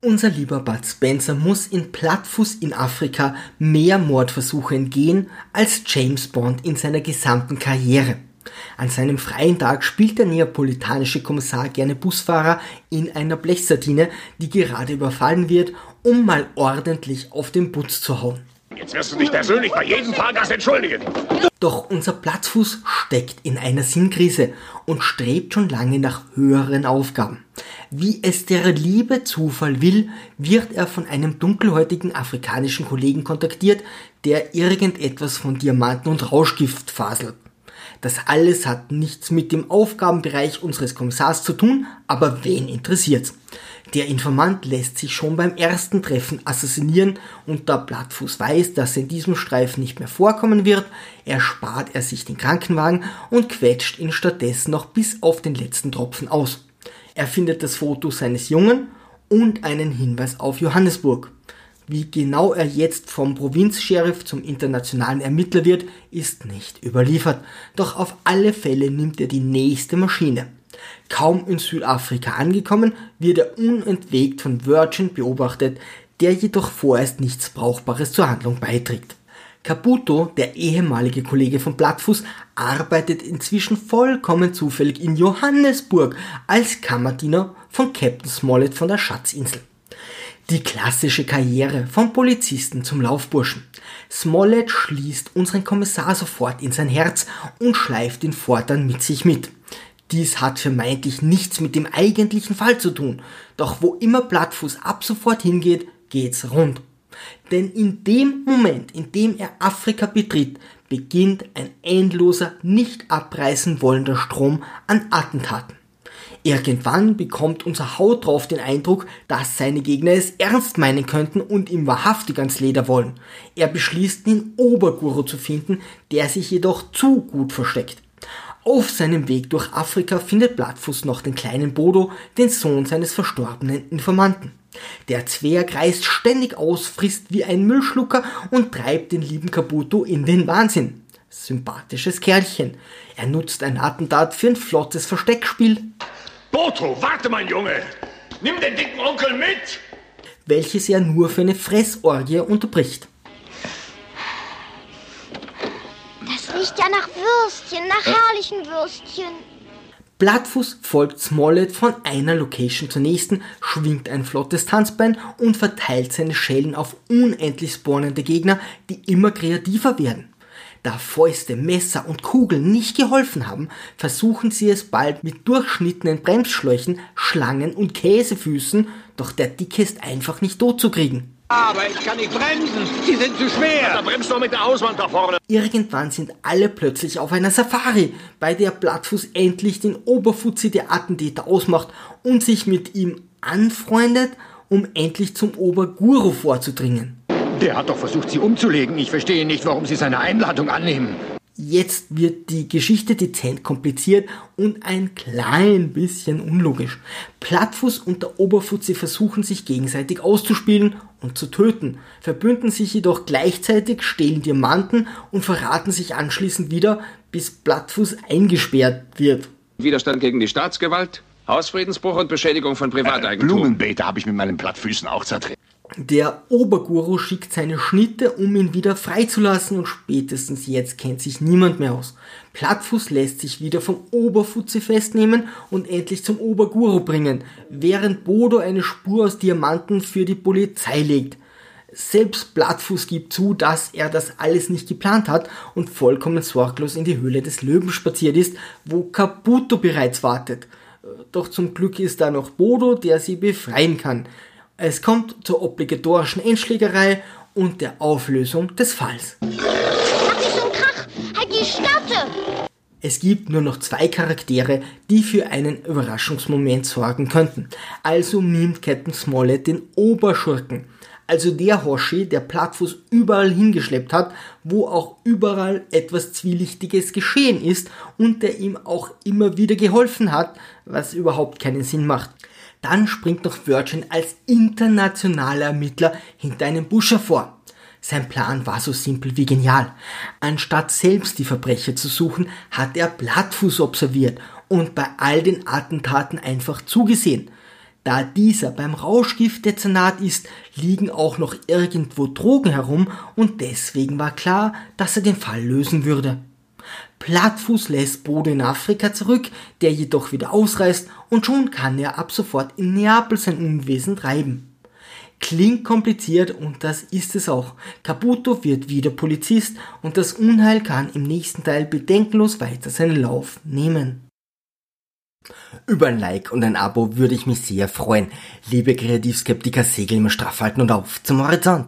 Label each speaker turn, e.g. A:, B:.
A: Unser lieber Bud Spencer muss in Plattfuß in Afrika mehr Mordversuche entgehen als James Bond in seiner gesamten Karriere. An seinem freien Tag spielt der neapolitanische Kommissar gerne Busfahrer in einer Blechsardine, die gerade überfallen wird, um mal ordentlich auf den Putz zu hauen.
B: Jetzt wirst du dich persönlich bei jedem Fahrgast entschuldigen.
A: Doch unser Platzfuß steckt in einer Sinnkrise und strebt schon lange nach höheren Aufgaben. Wie es der liebe Zufall will, wird er von einem dunkelhäutigen afrikanischen Kollegen kontaktiert, der irgendetwas von Diamanten und Rauschgift faselt. Das alles hat nichts mit dem Aufgabenbereich unseres Kommissars zu tun, aber wen interessiert's? Der Informant lässt sich schon beim ersten Treffen assassinieren und da Blattfuß weiß, dass er in diesem Streifen nicht mehr vorkommen wird, erspart er sich den Krankenwagen und quetscht ihn stattdessen noch bis auf den letzten Tropfen aus. Er findet das Foto seines Jungen und einen Hinweis auf Johannesburg. Wie genau er jetzt vom Provinzsheriff zum internationalen Ermittler wird, ist nicht überliefert. Doch auf alle Fälle nimmt er die nächste Maschine. Kaum in Südafrika angekommen, wird er unentwegt von Virgin beobachtet, der jedoch vorerst nichts Brauchbares zur Handlung beiträgt. Caputo, der ehemalige Kollege von Blattfuß, arbeitet inzwischen vollkommen zufällig in Johannesburg als Kammerdiener von Captain Smollett von der Schatzinsel. Die klassische Karriere vom Polizisten zum Laufburschen. Smollett schließt unseren Kommissar sofort in sein Herz und schleift ihn fortan mit sich mit. Dies hat vermeintlich nichts mit dem eigentlichen Fall zu tun, doch wo immer Plattfuß ab sofort hingeht, geht's rund. Denn in dem Moment, in dem er Afrika betritt, beginnt ein endloser, nicht abreißen wollender Strom an Attentaten. Irgendwann bekommt unser Haut drauf den Eindruck, dass seine Gegner es ernst meinen könnten und ihm wahrhaftig ans Leder wollen. Er beschließt, den Oberguru zu finden, der sich jedoch zu gut versteckt. Auf seinem Weg durch Afrika findet Blattfuß noch den kleinen Bodo, den Sohn seines verstorbenen Informanten. Der Zwerg reißt ständig aus, frisst wie ein Müllschlucker und treibt den lieben Kabuto in den Wahnsinn. Sympathisches Kerlchen. Er nutzt ein Attentat für ein flottes Versteckspiel.
B: Boto, warte, mein Junge! Nimm den dicken Onkel mit!
A: Welches er nur für eine Fressorgie unterbricht.
C: Das riecht ja nach Würstchen, nach herrlichen Würstchen.
A: Blattfuß folgt Smollett von einer Location zur nächsten, schwingt ein flottes Tanzbein und verteilt seine Schellen auf unendlich spawnende Gegner, die immer kreativer werden. Da Fäuste, Messer und Kugeln nicht geholfen haben, versuchen sie es bald mit durchschnittenen Bremsschläuchen, Schlangen und Käsefüßen, doch der Dicke ist einfach nicht tot zu kriegen.
B: Aber ich kann nicht bremsen. Sie sind zu schwer. Da bremst du mit der Auswand da vorne.
A: Irgendwann sind alle plötzlich auf einer Safari, bei der Plattfuß endlich den Oberfuzzi der Attentäter ausmacht und sich mit ihm anfreundet, um endlich zum Oberguru vorzudringen.
B: Der hat doch versucht, sie umzulegen. Ich verstehe nicht, warum Sie seine Einladung annehmen.
A: Jetzt wird die Geschichte dezent kompliziert und ein klein bisschen unlogisch. Plattfuß und der Oberfuzzi versuchen sich gegenseitig auszuspielen und zu töten, verbünden sich jedoch gleichzeitig, stehlen Diamanten und verraten sich anschließend wieder, bis Plattfuß eingesperrt wird.
D: Widerstand gegen die Staatsgewalt, Hausfriedensbruch und Beschädigung von Privateigentum.
B: Blumenbeete habe ich mit meinen Plattfüßen auch zertreten.
A: Der Oberguru schickt seine Schnitte, um ihn wieder freizulassen und spätestens jetzt kennt sich niemand mehr aus. Plattfuß lässt sich wieder vom Oberfutze festnehmen und endlich zum Oberguru bringen, während Bodo eine Spur aus Diamanten für die Polizei legt. Selbst Plattfuß gibt zu, dass er das alles nicht geplant hat und vollkommen sorglos in die Höhle des Löwen spaziert ist, wo Kabuto bereits wartet. Doch zum Glück ist da noch Bodo, der sie befreien kann. Es kommt zur obligatorischen Endschlägerei und der Auflösung des Falls.
C: Halt.
A: Es gibt nur noch zwei Charaktere, die für einen Überraschungsmoment sorgen könnten. Also mimt Captain Smollett den Oberschurken. Also der Hoshi, der Plattfuß überall hingeschleppt hat, wo auch überall etwas Zwielichtiges geschehen ist und der ihm auch immer wieder geholfen hat, was überhaupt keinen Sinn macht. Dann springt noch Virgin als internationaler Ermittler hinter einem Busch hervor. Sein Plan war so simpel wie genial. Anstatt selbst die Verbrecher zu suchen, hat er Blattfuß observiert und bei all den Attentaten einfach zugesehen. Da dieser beim Rauschgiftdezernat ist, liegen auch noch irgendwo Drogen herum und deswegen war klar, dass er den Fall lösen würde. Plattfuß lässt Bodo in Afrika zurück, der jedoch wieder ausreist und schon kann er ab sofort in Neapel sein Unwesen treiben. Klingt kompliziert und das ist es auch. Caputo wird wieder Polizist und das Unheil kann im nächsten Teil bedenkenlos weiter seinen Lauf nehmen.
E: Über ein Like und ein Abo würde ich mich sehr freuen. Liebe Kreativskeptiker, segeln wir straff halten und auf zum Horizont.